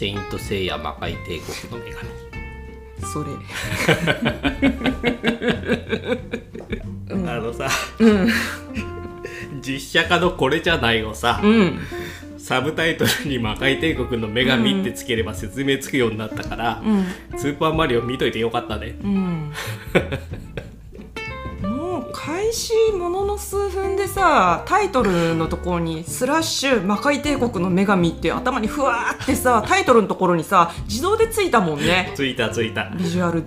セイント・セイヤ魔界帝国の女神。それ。あのさ、実写化のこれじゃないをさ、うん。サブタイトルに魔界帝国の女神ってつければ説明つくようになったから、スーパーマリオ見といてよかったね。うん開始ものの数分でさタイトルのところに「スラッシュ魔界帝国の女神」って頭にふわーってさタイトルのところにさ自動でついたもんねついたついた。ビジュアル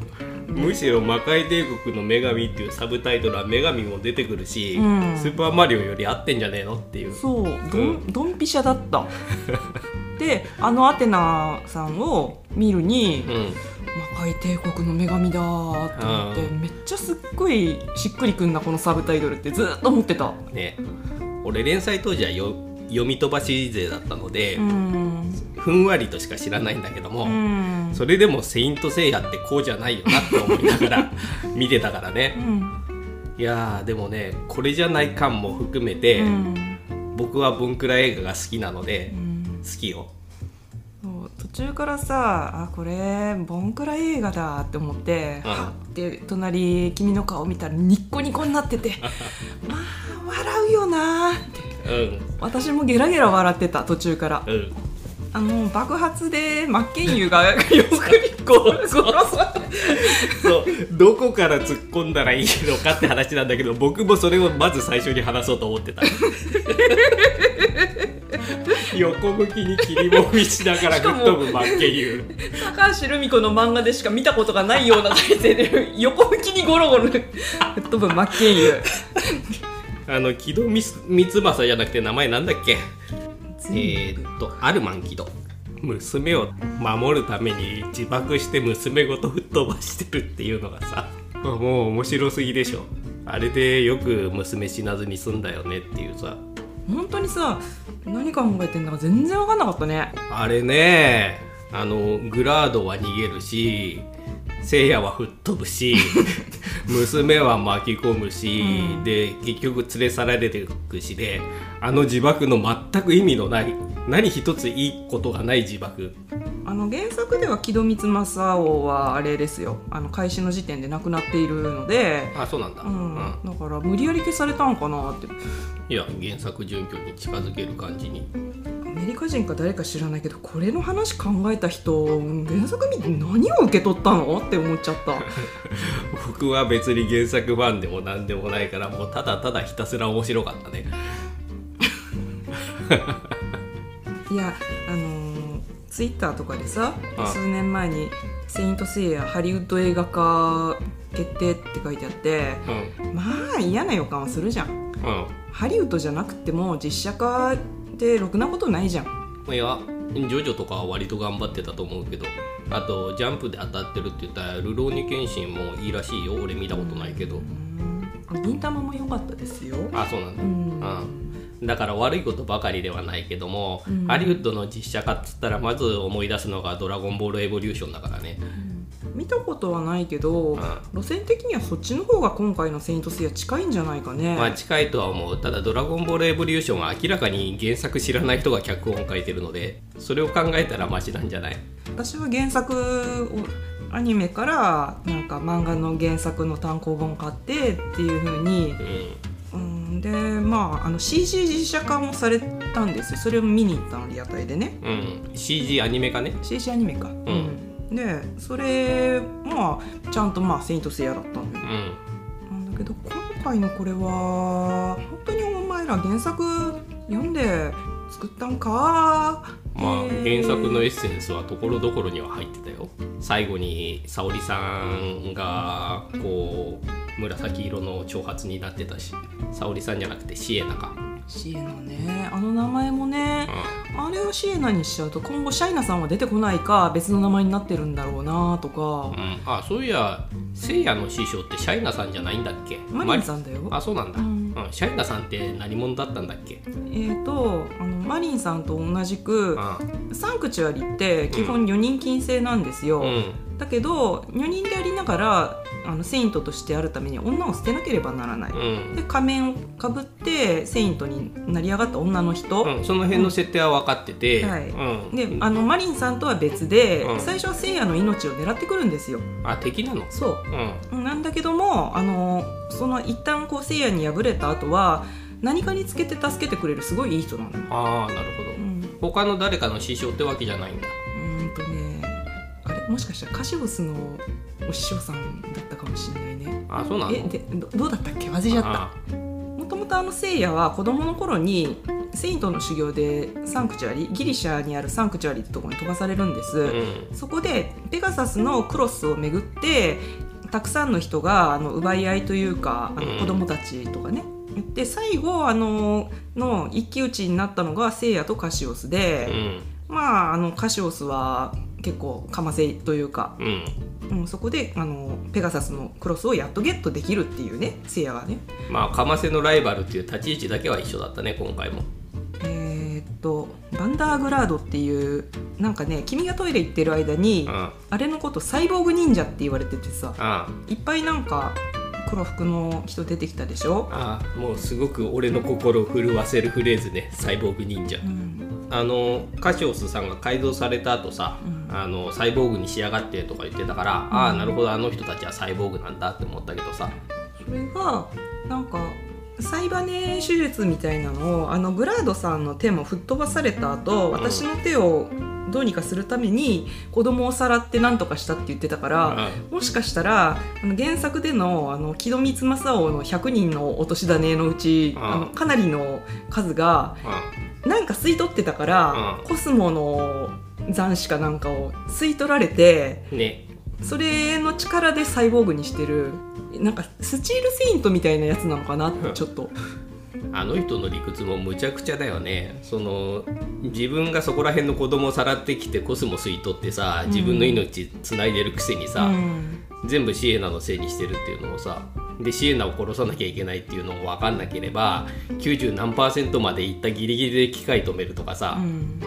むしろ魔界帝国の女神っていうサブタイトルは女神も出てくるし、うんスーパーマリオより合ってんじゃねえのっていう。そうドン,、ドンピシャだったであのアテナさんを見るにうん。「魔界帝国の女神だ」って思ってうめっちゃすっごいしっくりくんなこのサブタイトルってずっと思ってた。ね。俺連載当時はよ読み飛ばし勢だったので、うん。ふんわりとしか知らないんだけども、うん。それでも「セイント・セイヤ」ってこうじゃないよなって思いながら 見てたからね。うん。いやーでもねこれじゃない感も含めて、うん。僕はボンクラ映画が好きなので、うん。好きよ途中からさあこれボンクラ映画だって思って、うん。はって隣君の顔見たらニッコニコになってて まあ笑うよなーって。うん。私もゲラゲラ笑ってた途中から。うん。あの爆発で真剣佑が横にこう殺さそう。どこから突っ込んだらいいのかって話なんだけど僕もそれをまず最初に話そうと思ってた 横向きに切りもみしながら吹っ飛ぶ真剣佑高橋留美子の漫画でしか見たことがないような体勢で横向きにゴロゴロ吹っ飛ぶ真剣佑あの木戸光正じゃなくて名前なんだっけ？えー、っとアルマン木戸。娘を守るために自爆して娘ごと吹っ飛ばしてるっていうのがさ。もう面白すぎでしょ。あれでよく娘死なずに済んだよねっていうさ本当にさ何考えてんだか全然分かんなかったね。あれねあのグラードは逃げるし聖夜は吹っ飛ぶし 娘は巻き込むし、うん。で結局連れ去られていくしであの自爆の全く意味のない何一ついいことがない自爆あの原作では木戸光正王はあれですよ。あの開始の時点で亡くなっているので、あそうなんだ、うん。うん。だから無理やり消されたんかなって。いや原作準拠に近づける感じに。アメリカ人か誰か知らないけどこれの話考えた人原作見て何を受け取ったの？って思っちゃった。僕は別に原作ファンでも何でもないからもうただただひたすら面白かったね。いやあのーツイッターとかでさあ。数年前に「セイント・セイヤハリウッド映画化決定」って書いてあってうん。まあ嫌な予感はするじゃん。うん。ハリウッドじゃなくても実写化でろくなことないじゃん。いやジョジョとかは割と頑張ってたと思うけどあとジャンプで当たってるって言ったら「ルローニケンシン」もいいらしいよ。俺見たことないけど。うん。銀玉も良かったですよ。あそうなんだ、うん。うん、だから悪いことばかりではないけども、うん。ハリウッドの実写化っつったらまず思い出すのが「ドラゴンボールエボリューション」だからね。見たことはないけどん。路線的にはそっちの方が今回の「セイント・セイヤ」近いんじゃないかね、まあ近いとは思う。ただ「ドラゴンボールエボリューション」は明らかに原作知らない人が脚本を書いてるのでそれを考えたらマシなんじゃない？私は原作をアニメからなんか漫画の原作の単行本買ってっていう風にうんうんでまああの CG 実写化もされたんですよ。それを見に行ったのリアタイでね。うん。CG アニメ化ね。CG アニメか、うん。でそれまあちゃんとまあ「セイント・セイヤ」だったんだようん。なんだけど今回のこれは本当にお前ら原作読んで作ったんか？まあ原作のエッセンスはところどころには入ってたよ。最後に沙織さんがこう紫色の長髪になってたし沙織さんじゃなくてシエナか、シエナね。あの名前もねうあれをシエナにしちゃうと今後シャイナさんは出てこないか別の名前になってるんだろうなとか。んうん、あそういやせいやの師匠ってシャイナさんじゃないんだっけ？マリンさんだよ。あそうなんだ、ううん。んシャイナさんって何者だったんだっけ？えー、とあのマリンさんと同じくあサンクチュアリって基本女人禁制なんですよ、うん。だけど女人でありながらあのセイントとしてあるために女を捨てなければならない、うん。で仮面をかぶってセイントになり上がった女の人、うん、その辺の設定は分かってて、はい。うん、であのマリンさんとは別で、うん。最初は聖夜の命を狙ってくるんですよ。あ敵なの？そう。うん。なんだけどもあのその一旦こう聖夜に敗れた後は何かにつけて助けてくれるすごいいい人なの。よああなるほど、うん。他の誰かの師匠ってわけじゃないんだ。うーんとねあれ？もしかしたらカシオスのお師匠さんだっもしれないね。あそうなの？えでどどうだったっけ？忘れちゃった。あもともとあの聖夜は子供の頃にセイントの修行でサンクチュアリギリシャにあるサンクチュアリってところに飛ばされるんです、うん。そこでペガサスのクロスをめぐってたくさんの人があの奪い合いというかあうん。の子供たちとかね、で最後あのの一騎打ちになったのが聖夜とカシオスで、うん。まああのカシオスは結構かませというか、うん。うん、そこであのペガサスのクロスをやっとゲットできるっていうね聖夜がね。まあかませのライバルっていう立ち位置だけは一緒だったね今回も。えーっとバンダーグラードっていうなんかね君がトイレ行ってる間にうん。あれのことサイボーグ忍者って言われててさあいっぱいなんか黒服の人出てきたでしょ、ああもうすごく俺の心を震わせるフレーズねサイボーグ忍者。うん。あのカシオスさんが改造された後さ、うんあのサイボーグに仕上がってとか言ってたから、ああなるほどあの人たちはサイボーグなんだって思ったけどさ。それがなんかサイバネ手術みたいなのをあのグラードさんの手も吹っ飛ばされた後私の手をどうにかするために子供をさらって何とかしたって言ってたから、もしかしたらあの原作でのあの木戸光正王の100人のお年種のうち、うん。あのかなりの数がうなんか吸い取ってたから、うん。コスモの残滓かなんかを吸い取られてんね。それの力でサイボーグにしてるなんかスチールセイントみたいなやつなのかなってちょっと。あの人の理屈もむちゃくちゃだよね。その自分がそこら辺の子供をさらってきてコスモ吸い取ってさ自分の命つないでるくせにさ、うん。全部シエナのせいにしてるっていうのをさでシエナを殺さなきゃいけないっていうのも分かんなければ90何パーセントまでいったギリギリで機械止めるとかさ、うん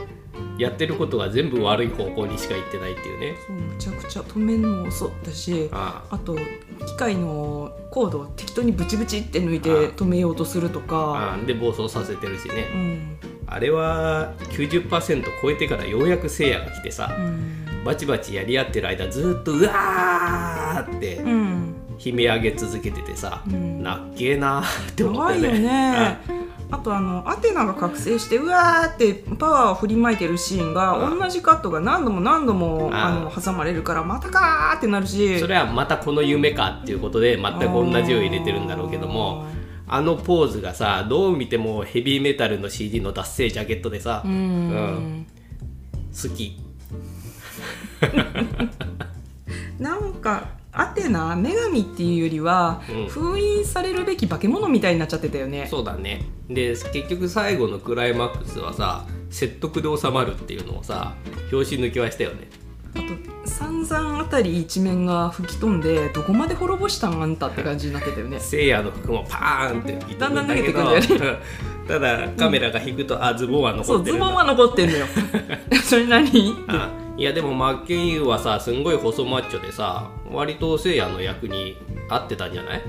やってることが全部悪い方向にしか行ってないっていうね。そうむちゃくちゃ止めるのも遅だしああ。と機械のコードを適当にブチブチって抜いてあ止めようとするとあか、あで暴走させてるしうねん。あれは90%超えてからようやく聖夜が来てさうん。バチバチやり合ってる間ずっとうわーってうん。悲鳴上げ続けててさ、うん。なっけえなーって思ったよ怖いよね。ねあとあのアテナが覚醒してうわーってパワーを振りまいてるシーンがうん。同じカットが何度も何度もうん。あの挟まれるからまたかーってなるしそれはまたこの夢かっていうことで全く同じを入れてるんだろうけどもあのポーズがさどう見てもヘビーメタルの CD の脱製ジャケットでさ、うん。うん。好き。なんかアテナ女神っていうよりは、うん。封印されるべき化け物みたいになっちゃってたよね。そうだね。で結局最後のクライマックスはさ説得で収まるっていうのをさ拍子抜きはしたよね。あと散々あたり一面が吹き飛んでどこまで滅ぼしたん？あんたって感じになってたよね。せいやの服もパーンってだけど。だんだん脱げてくんだよ ただカメラが引くと、あズボンは残そうってるんだ。ズボンは残ってんのよ。それ何？あいやでもマッケンユーはさすんごい細マッチョでさ割とせいやの役に合ってたんじゃない？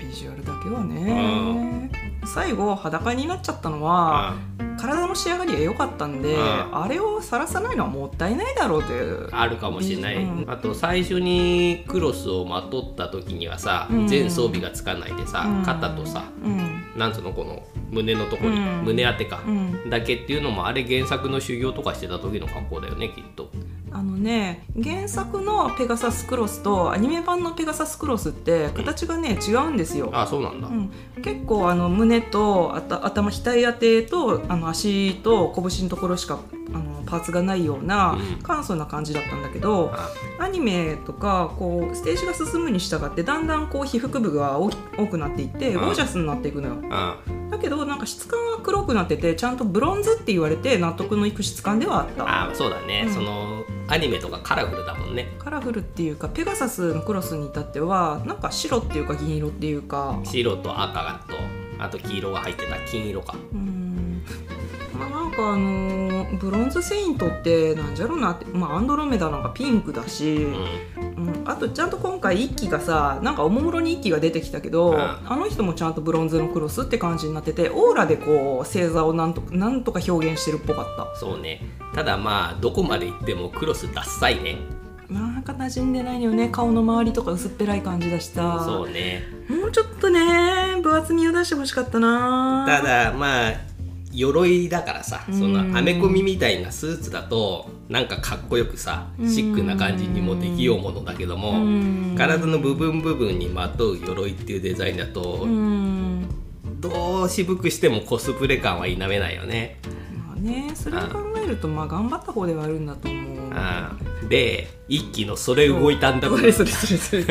ビジュアルだけはね。最後裸になっちゃったのはあ体の仕上がりが良かったんでうんあれを晒さないのはもったいないだろうという。あるかもしれない、うん。あと最初にクロスをまとった時にはさ、うん。全装備がつかないでさ、うん。肩とさうんなんつうのこの胸のとこに、うん。胸当てか、うん。だけっていうのもあれ原作の修行とかしてた時の格好だよねきっと。あのね原作のペガサスクロスとアニメ版のペガサスクロスって形がね違うんですよ。あそうなんだ、うん、結構あの胸とあた頭額当てとあの足と拳のところしかあのパーツがないようなうん。簡素な感じだったんだけど、あ。アニメとかこうステージが進むに従ってだんだんこう皮膚部が多くなっていってうん。ゴージャスになっていくのよ。あだけどなんか質感は黒くなっててちゃんとブロンズって言われて納得のいく質感ではあった。あそうだね、うん。そのアニメとかカラフルだもんね。カラフルっていうかペガサスのクロスに至ってはなんか白っていうか銀色っていうか。白と赤とあと黄色が入ってた金色か。うんかかあのーブロンズセイントってなんじゃろうなって、まあ、アンドロメダなんかピンクだし、うん。うん、あとちゃんと今回一期がさなんかおもむろに一期が出てきたけど、うん。あの人もちゃんとブロンズのクロスって感じになっててオーラでこう星座をなんとなんとか表現してるっぽかった。そうね。ただまあどこまで行ってもクロスダッサいね。なんか馴染んでないのよね。顔の周りとか薄っぺらい感じだしさ。そうね。もうちょっとね分厚みを出してほしかったな。ただまあ鎧だからさそのうんアメコミみたいなスーツだとなんかかっこよくさシックな感じにもできようものだけどもうん。体の部分部分にまとう鎧っていうデザインだとうん。どう渋くしてもコスプレ感は否めないよね。まあねそれを考えるとまあ頑張った方ではあるんだと思う。あーで一気のそれ動いたんだそれそれそれそれ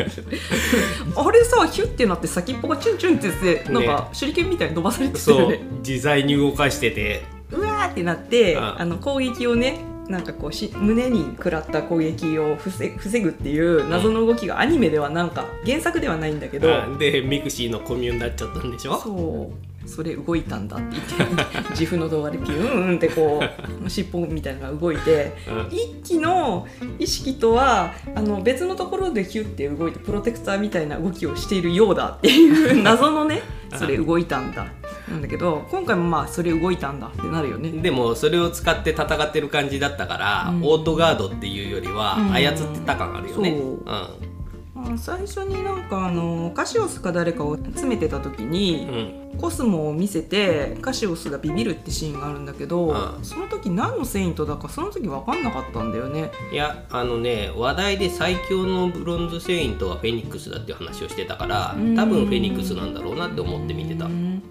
あれさヒュッてなって先っぽがチュンチュンってしてなんか手裏剣みたいに飛ばされてたね。自在に動かしてて。うわーってなってあ。あの攻撃をねなんかこうし胸に食らった攻撃を防防ぐっていう謎の動きがアニメではなんか原作ではないんだけど、あーでミクシーのコミュになっちゃったんでしょ？そうそれ動いたんだって言って自負の動画でピューンってこう尻尾みたいなのが動いてうん。一機の意識とはあの別のところでヒュッて動いてプロテクターみたいな動きをしているようだっていう謎のね それ動いたんだ。なんだけど今回もまあそれ動いたんだってなるよね。でもそれを使って戦ってる感じだったから、うん。オートガードっていうよりはうん。操ってた感あるよね、そう。ん。まあ最初になんかあのカシオスか誰かを詰めてた時に、うん。コスモを見せてカシオスがビビるってシーンがあるんだけど、うん。その時何のセイントだかその時分かんなかったんだよね。いやあのね話題で最強のブロンズセイントはフェニックスだっていう話をしてたからうん。多分フェニックスなんだろうなって思って見てた。ううん。ん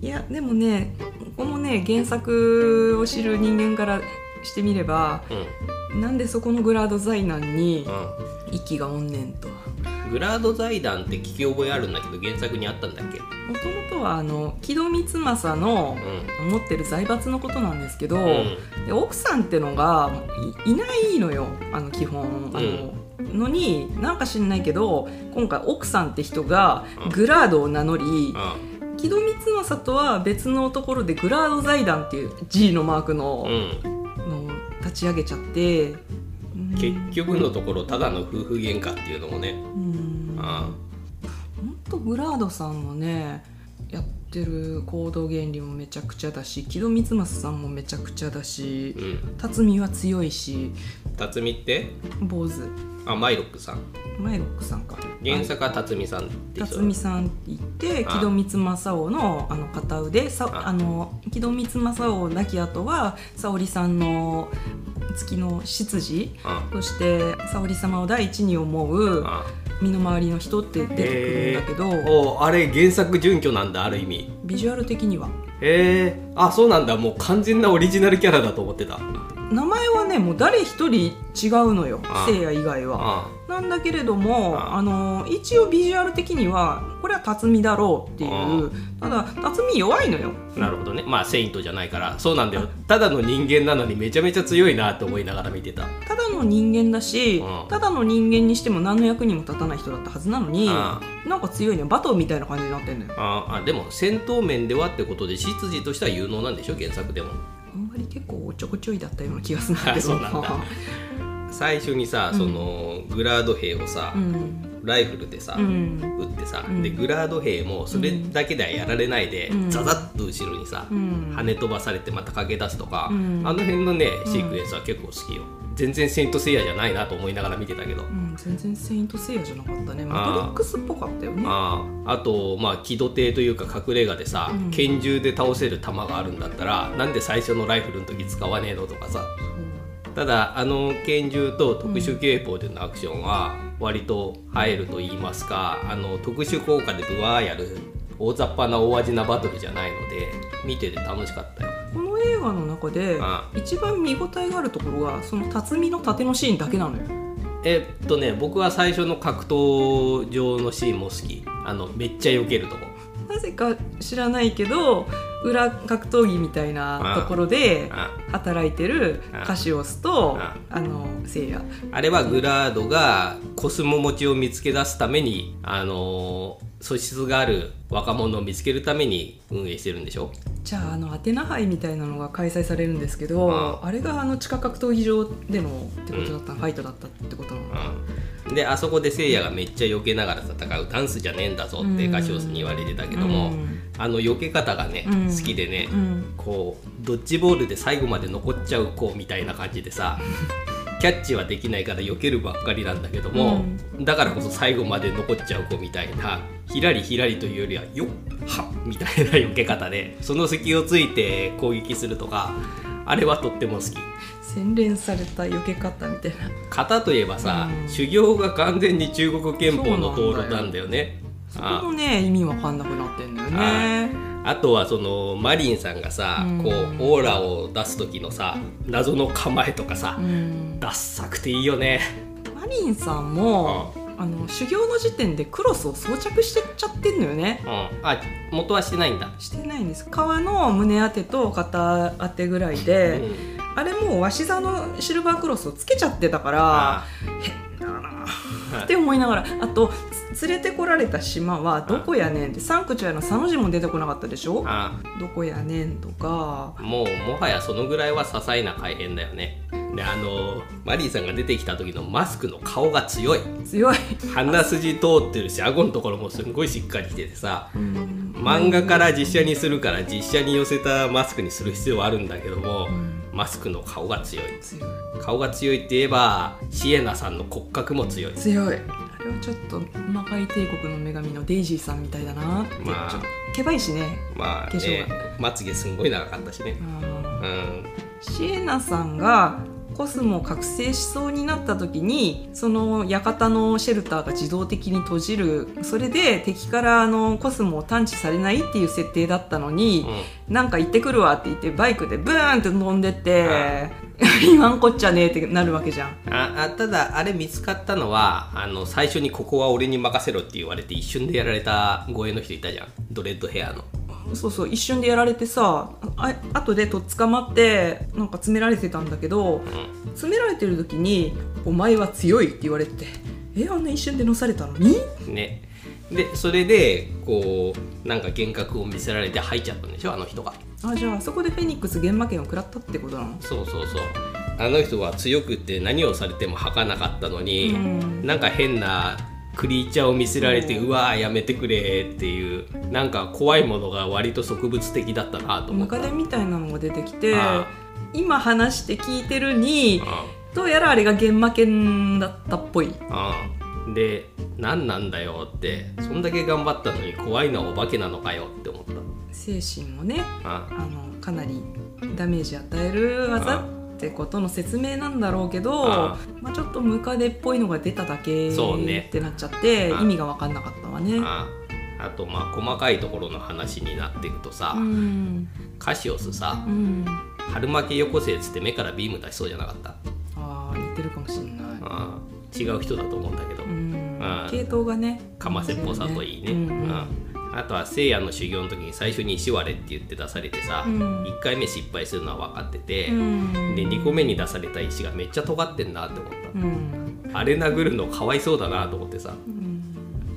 いやでもねここもね原作を知る人間からしてみればうん。なんでそこのグラード財団にう息がおんねんと。んグラード財団って聞き覚えあるんだけど原作にあったんだっけ？もともとはあの木戸光政のう持ってる財閥のことなんですけど、ん。で奥さんってのがいいないのよあの基本あの、のになんか知んないけど今回奥さんって人がうん。グラードを名乗りうん。木戸光政とは別のところでグラード財団っていう G のマークの,、うん。の立ち上げちゃって、うん結局のところただの夫婦喧嘩っていうのもね。うん。あほんとグラードさんのねやってる行動原理もめちゃくちゃだし木戸光政さんもめちゃくちゃだしうん。辰巳は強いし辰巳って？坊主。あマイロックさん。マイロックさんか原作は辰巳さんって人辰巳さんって言ってあ木戸光政王のあの片腕。さああ。の木戸光政王亡き後は沙織さんの月の執事あとして沙織様を第一に思うあ身の回りの人って出てくるんだけど、おあれ原作準拠なんだある意味。ビジュアル的には。へえあそうなんだ。もう完全なオリジナルキャラだと思ってた。名前はねもう誰一人違うのよあ聖夜以外は。あなんだけれどもああの一応ビジュアル的にはこれは辰巳だろうっていう。ただ辰巳弱いのよ。なるほどね。まあセイントじゃないから。そうなんだよ。ただの人間なのにめちゃめちゃ強いなと思いながら見てた。ただの人間だしうん。ただの人間にしても何の役にも立たない人だったはずなのにあなんか強いねバトンみたいな感じになってんのよ。ああでも戦闘面ではってことで執事としては有能なんでしょ？原作でも。あんまり結構おっちょこちょいだったような気がするんだけど。そうなんだ。最初にさ、うん。そのグラード兵をさ、うんライフルでさ、うん。撃ってさ、うん。でグラード兵もそれだけではやられないで、うん。ザザッと後ろにさ、うん。跳ね飛ばされてまた駆け出すとか、うん。あの辺のねシークエンスは結構好きよ、全然セイントセイヤじゃないなと思いながら見てたけど、うん。全然セイントセイヤじゃなかったね。マトリックスっぽかったよね。あああとまあ機動艇というか隠れ家でさ、うん。拳銃で倒せる弾があるんだったらなんで最初のライフルの時使わねえのとかさ。ただあの拳銃と特殊警棒でのアクションは割と入ると言いますか、あの特殊効果でブワーやる大雑把な大味なバトルじゃないので見てて楽しかったよ。この映画の中であ一番見応えがあるところがその辰巳の盾のシーンだけなのよ。えっとね僕は最初の格闘場のシーンも好き。あのめっちゃ避けるとこ。なぜか知らないけど裏格闘技みたいなところであ。働いてるカシオスとあ。あの聖夜。あれはグラードがコスモ持ちを見つけ出すためにあの素質がある若者を見つけるために運営してるんでしょ？じゃああのアテナ杯みたいなのが開催されるんですけど、あ。あれがあの地下格闘技場でのってことだった、ファイトだったってことなの？かうん、であそこでせいやがめっちゃ避けながら戦うダンスじゃねえんだぞってカシオスに言われてたけども、うんあの避け方がね、うん。好きでね、うん。こうドッジボールで最後まで残っちゃう子みたいな感じでさ キャッチはできないから避けるばっかりなんだけども、だからこそ最後まで残っちゃう子みたいなひらりひらりというよりはよっはっみたいな避け方でその隙をついて攻撃するとかあれはとっても好き。洗練された避け方みたいな。型といえばさ、うん。修行が完全に中国憲法の道路なんだよね。そこもね意味わかんなくなってんだよね。あとはそのマリンさんがさ、うん。こうオーラを出す時のさ謎の構えとかさ、うん。ダッサくていいよね。マリンさんもあの修行の時点でクロスを装着してっちゃってんのよね。うん、あ元はしてないんだ。してないんです。革の胸当てと肩当てぐらいで、うん。あれもう鷲座のシルバークロスをつけちゃってたからあ変だなあって思いながらあとつ連れてこられた島はどこやねんってサンクチュアリの佐の字も出てこなかったでしょ？あどこやねんとか。もうもはやそのぐらいは些細な改変だよね。であのマリンさんが出てきた時のマスクの顔が強い。強い、鼻筋通ってるし顎のところもすんごいしっかりしててさ。うん。漫画から実写にするから実写に寄せたマスクにする必要はあるんだけども、マスクの顔が強い。強い。顔が強いって言えばシエナさんの骨格も強い。強い。あれはちょっと魔界帝国の女神のデイジーさんみたいだなって、まあ。ちょっとけばいしね。まあ化粧ねまつげすんごい長かったしね。うん。うん。シエナさんがコスモを覚醒しそうになった時にその館のシェルターが自動的に閉じる。それで敵からあのコスモを探知されないっていう設定だったのに、なんか行ってくるわって言ってバイクでブーンって飛んでって言わんこっちゃねえってなるわけじゃん。ああただあれ見つかったのはあの最初にここは俺に任せろって言われて一瞬でやられた護衛の人いたじゃん。ドレッドヘアのそうそう一瞬でやられてさあ後でとっ捕まってなんか詰められてたんだけど詰められてる時に「お前は強い」って言われてて「えあんな一瞬でのされたのに?」ね。でそれでこうなんか幻覚を見せられて入っちゃったんでしょあの人が。あじゃあそこでフェニックス現場権を食らったってことなの？そうそうそう。あの人は強くって何をされても吐かなかったのに、うん。なんか変なクリーチャーを見せられて、うわーやめてくれっていうなんか怖いものが割と植物的だったなと思ったムカデみたいなのが出てきてあ今話して聞いてるにあどうやらあれが現場権だったっぽい。ああで何なんだよってそんだけ頑張ったのに怖いのはお化けなのかよって思った。精神をねああのかなりダメージ与える技ってことの説明なんだろうけどあまあ、ちょっとムカデっぽいのが出ただけってなっちゃってあ意味が分かんなかったわね。ああ。とまあ細かいところの話になっていくとさ、うん。カシオスさうん、春巻きよこせっつって目からビーム出しそうじゃなかった？あー似てるかもしれない。ああ。違う人だと思うんだけど、うん。あ系統がねかませっぽさといいね、うんあとは聖夜の修行の時に最初に石割れって言って出されてさ、うん。1回目失敗するのは分かってて、うん。で2個目に出された石がめっちゃ尖ってんなって思った、うん。あれ殴るのかわいそうだなと思ってさうん。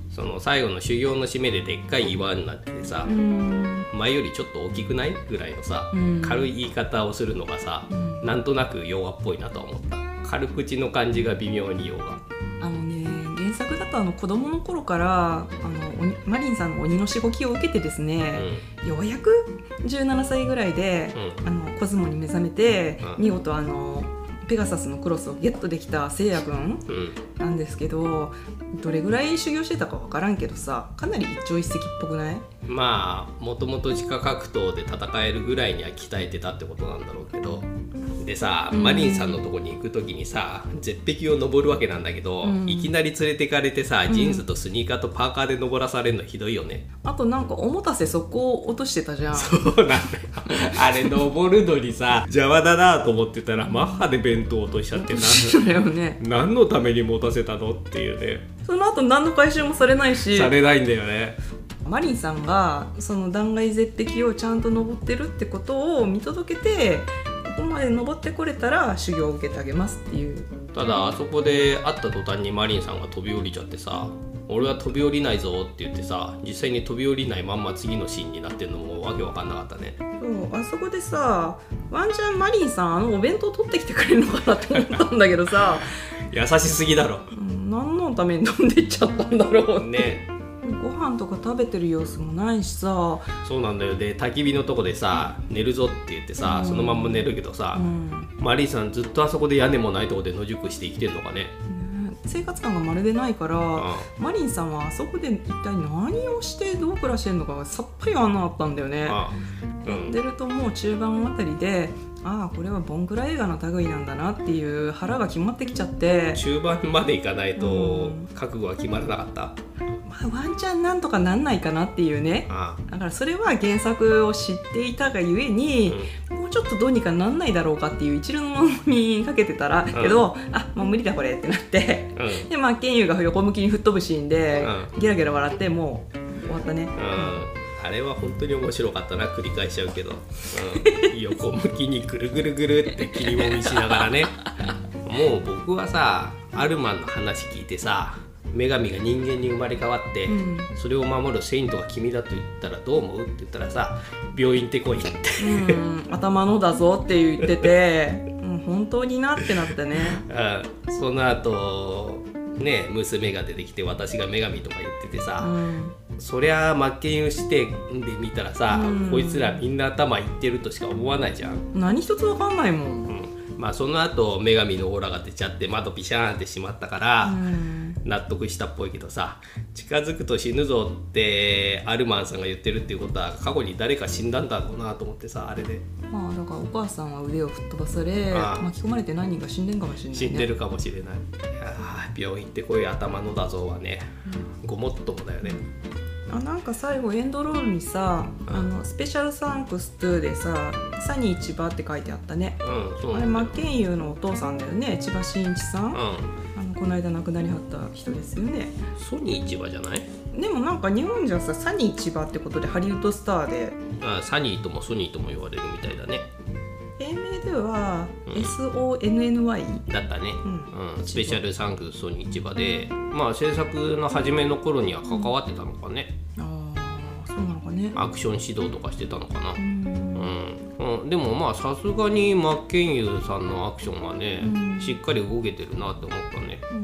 その最後の修行の締めででっかい岩になっててさ、うん。前よりちょっと大きくないぐらいのさ、うん。軽い言い方をするのがさ、ん。なんとなく弱っぽいなとは思った。軽口の感じが微妙に弱あのね原作だとあの子供の頃からあの鬼マリンさんの鬼のしごきを受けてですね、ようやく17歳ぐらいで、うあのコズモに目覚めて、うん。見事あのペガサスのクロスをゲットできたせいやくんうん。うんなんですけどどれぐらい修行してたか分からんけどさかなり一朝一夕っぽくない？まあもともと地下格闘で戦えるぐらいには鍛えてたってことなんだろうけどでさ、うん。マリンさんのとこに行く時にさ絶壁を登るわけなんだけど、うん。いきなり連れてかれてさん。ジーンズとスニーカーとパーカーで登らされるのひどいよね、あとなんかおもたせそこを落としてたじゃん。そうなんだよ。あれ登るのにさ邪魔だなと思ってたらマッハで弁当落としちゃってそうだよね。何何のために持たせたのっていうね。その後何の回収もされないし。されないんだよね。マリンさんがその断崖絶壁をちゃんと登ってるってことを見届けてここまで登ってこれたら修行を受けてあげますっていう。ただあそこで会った途端にマリンさんが飛び降りちゃってさ俺は飛び降りないぞって言ってさ実際に飛び降りないまんま次のシーンになってるのもわけわかんなかったね。そうあそこでさワンチャンマリンさんあのお弁当取ってきてくれるのかなって思ったんだけどさ、優しすぎだろ。うん、何のために飛んでっちゃったんだろうね。ご飯とか食べてる様子もないしさ、そうなんだよ。で焚き火のとこでさ寝るぞって言ってさ、うん。そのまんま寝るけどさ、うん。マリーさんずっとあそこで屋根もないとこで野宿して生きてんのかね。ね生活感がまるでないから、あマリンさんはあそこで一体何をしてどう暮らしてんのかがさっぱりわかんなかったんだよね。あうん。出るともう中盤あたりでああこれはボンクラ映画の類なんだなっていう腹が決まってきちゃって、中盤までいかないとうん。覚悟は決まらなかった、まあ、ワンチャンなんとかなんないかなっていうね。あだからそれは原作を知っていたがゆえに、もうちょっとどうにかなんないだろうかっていう一連のにかけてたら、ん。けどあもう無理だこれってなって。うん。うんで真剣佑が横向きに吹っ飛ぶシーンで、うゲラゲラ笑ってもう終わったね。あれは本当に面白かったな繰り返しちゃうけど、うん、横向きにぐるぐるぐるって切りもみしながらね。もう僕はさアルマンの話聞いてさ女神が人間に生まれ変わって、うん。それを守るセイントが君だと言ったらどう思うって言ったらさ病院って来いって。うん、頭のだぞって言ってて、うん、本当になってなったね。うんその後ね娘が出てきて私が女神とか言っててうさ、ん、そりゃ真剣佑視点で見たらさ、うん。こいつらみんな頭いってるとしか思わないじゃん、何一つわかんないもん。うん、まあその後女神のオーラが出ちゃって窓ピシャーンってしまったから、うん。納得したっぽいけどさ近づくと死ぬぞってアルマンさんが言ってるっていうことは過去に誰か死んだんだろうなと思ってさあれで。まあだからお母さんは腕を吹っ飛ばされ巻き込まれて何人か死んでんかもしれない、ね、死んでるかもしれない。い病院ってこういう頭のだぞはねごもっともだよねあなんか最後エンドロールにさ「あのスペシャルサンクス2」でさ「サニー千葉」って書いてあったね。うんそうあれ真剣佑のお父さんだよね千葉真一さん、あのこの間亡くなりはった人ですよね。うんソニー市場じゃない？でもなんか日本じゃさサニー千葉ってことでハリウッドスターで。あサニーともソニーとも言われるみたいだねはうん。SONNY だったね、うん。うん、スペシャルサンクスソニー市場でまあ制作の初めの頃には関わってたのかね、ああそうなのかね。アクション指導とかしてたのかな。う、ん。でもまあさすがに真剣佑さんのアクションはね、うん。しっかり動けてるなって思ったね、うん。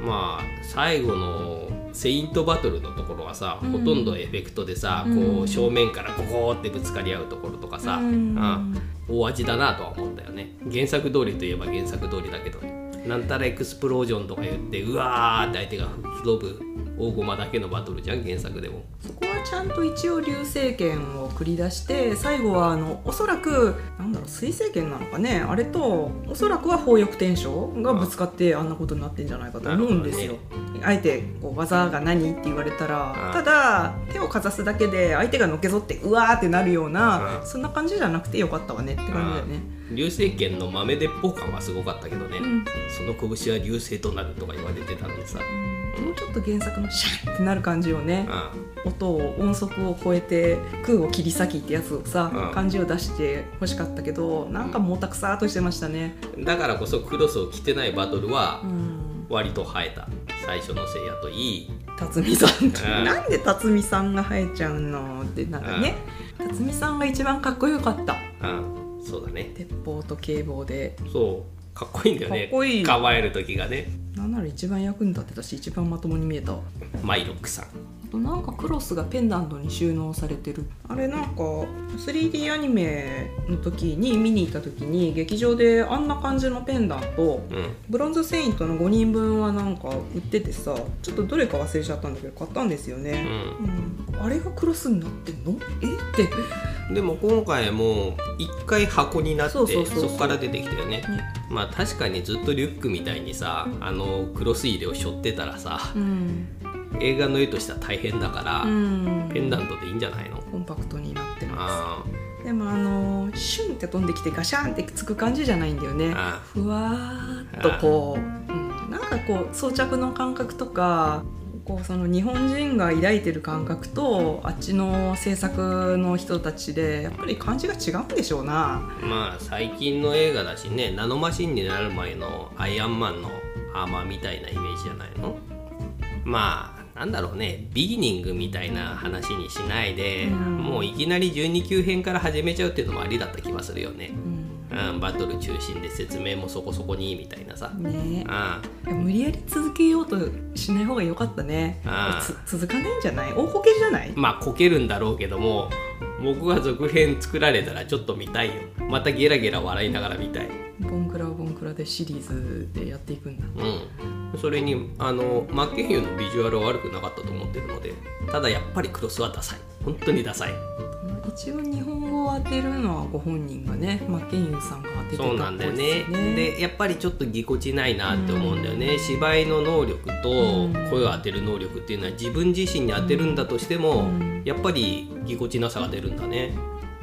うん、まあ最後のセイントバトルのところはさ、うん。ほとんどエフェクトでさ、うん。こう正面からゴゴーってぶつかり合うところとかさ、うん。うん大味だなとは思ったよね。原作通りといえば原作通りだけど。なんたらエクスプロージョンとか言ってうわーって相手が吹き飛ぶ大駒だけのバトルじゃん原作でも。そこはちゃんと一応流星剣を繰り出して最後はあのおそらくなんだろう水星剣なのかね。あれとおそらくは砲翼転生がぶつかってあんなことになってんじゃないかと思うんですよ、あえてこう技が何って言われたらあただ手をかざすだけで相手がのけぞってうわーってなるようなあそんな感じじゃなくてよかったわねって感じだよね。流星剣の豆鉄砲感はすごかったけどね、うん。その拳は流星となるとか言われてたんでさ、もうちょっと原作のシャンってなる感じをね。う音を音速を超えて空を切り裂きってやつをさ、うん感じを出して欲しかったけどなんかもたくさーっとしてましたね。ん、だからこそクロスを着てないバトルはうん。割と生えた最初のせいやといい。辰巳さん。うん。なんで辰巳さんが生えちゃうのってなんかね。辰巳さんが一番かっこよかった。うん。そうだね。鉄砲と警棒で。そう。かっこいいんだよね。かっこいい。構える時がね。なんなら一番役に立ってたし一番まともに見えた。マイロックさん。あとなんかクロスがペンダントに収納されてる。あれなんか 3D アニメの時に見に行った時に劇場であんな感じのペンダントうん。ブロンズセイントの5人分はなんか売っててさちょっとどれか忘れちゃったんだけど買ったんですようね、んうん、あれがクロスになってんの？え？って。でも今回も一回箱になってそこから出てきたよね。ね。まあ確かにずっとリュックみたいにさあのクロス入れを背負ってたらさうん、映画の絵としては大変だから、うん、ペンダントでいいんじゃないの？コンパクトになってまあすでもあのシュンって飛んできてガシャンってつく感じじゃないんだよね。あ。ふわーっとこう、うん、なんかこう装着の感覚とかこうその日本人が抱いてる感覚とあっちの制作の人たちでやっぱり感じが違うんでしょうな。まあ最近の映画だしねナノマシンになる前のアイアンマンのアーマーみたいなイメージじゃないの？まあなんだろうねビギニングみたいな話にしないで、うん。もういきなり12級編から始めちゃうっていうのもありだった気はするよね、うん。うん、バトル中心で説明もそこそこにみたいなさ、ね。あいや無理やり続けようとしない方が良かったね。あつ続かないんじゃない？大こけじゃない？まあこけるんだろうけども僕は続編作られたらちょっと見たいよ。またゲラゲラ笑いながら見たい。ボンクラボンクラでシリーズでやっていくんだ。うん。それにあのマッケンユーのビジュアルは悪くなかったと思ってるのでただやっぱりクロスはダサい。本当にダサい。一応日本語を当てるのはご本人がねマッケンユーさんが当ててたっぽいそうなんだよね。でやっぱりちょっとぎこちないなって思うんだよね、芝居の能力とうん。声を当てる能力っていうのは自分自身に当てるんだとしても、うん。やっぱりぎこちなさが出るんだね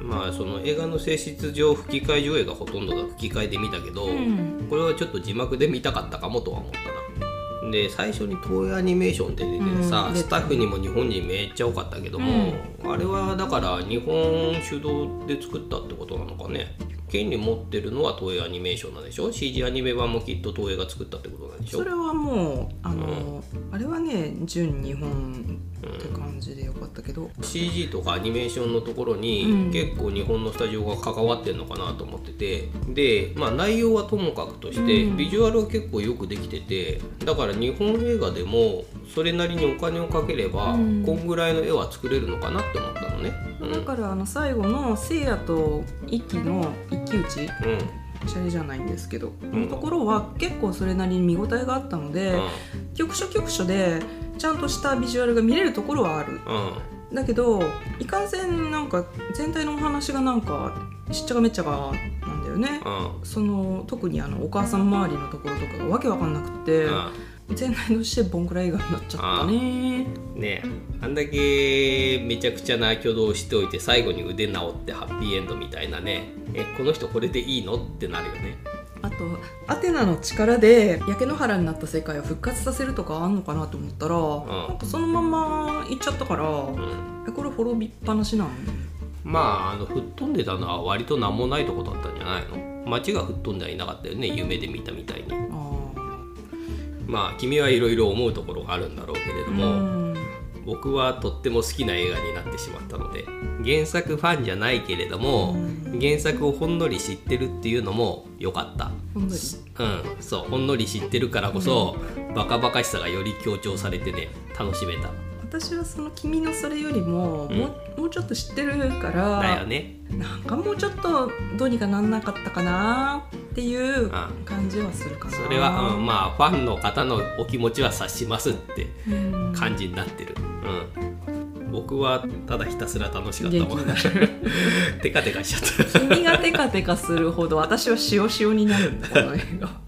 まあその映画の性質上吹き替え上映がほとんどだ吹き替えで見たけど、うん。これはちょっと字幕で見たかったかもとは思ったな。で最初に東映アニメーションって出ててさ、うんスタッフにも日本人めっちゃ多かったけども、あれはだから日本主導で作ったってことなのかね。権利持ってるのは東映アニメーションなんでしょ？CG アニメ版もきっと東映が作ったってことなんでしょ？それはもうあの、あれはね純日本って感じでよかったけど、CG とかアニメーションのところにうん。結構日本のスタジオが関わってんのかなと思ってて。で、まあ、内容はともかくとしてうん。ビジュアルは結構よくできててだから日本映画でもそれなりにお金をかければうん。こんぐらいの絵は作れるのかなって思ったのね。うん。だからあの最後のせいやと一輝の一騎打ちうん。シャレじゃないんですけど、ん。のところは結構それなりに見応えがあったので、局所局所でちゃんとしたビジュアルが見れるところはある。うん。だけどいかんせんなんか全体のお話がなんかしっちゃかめっちゃかなんだよね、うん。その特にあのお母さん周りのところとかがわけわかんなくって、う全体としてボンクラ映画になっちゃったね。ん。ね。あんだけめちゃくちゃな挙動をしておいて最後に腕直ってハッピーエンドみたいなね。えこの人これでいいの？ってなるよね。あとアテナの力で焼け野原になった世界を復活させるとかあんのかなと思ったら、ん。なんかそのまま行っちゃったから、うん。えこれ滅びっぱなしなのまああの吹っ飛んでたのは割と何もないとこだったんじゃないの？街が吹っ飛んではいなかったよね夢で見たみたいに。あまあ君はいろいろ思うところがあるんだろうけれどーも、うん。僕はとっても好きな映画になってしまったので原作ファンじゃないけれども、うん原作をほんのり知ってるっていうのも良かった。ほんのり？うん。そうほんのり知ってるからこそ、バカバカしさがより強調されてね楽しめた。私はその君のそれよりも、うん。もうもうちょっと知ってるからだよね。なんかもうちょっとどうにかなんなかったかなっていうあ感じはするかな。それは、うん、まあファンの方のお気持ちは察しますってうん。感じになってる、うん、僕はただひたすら楽しかったもん テカテカしちゃった。君がテカテカするほど私は塩塩になるんだこの映画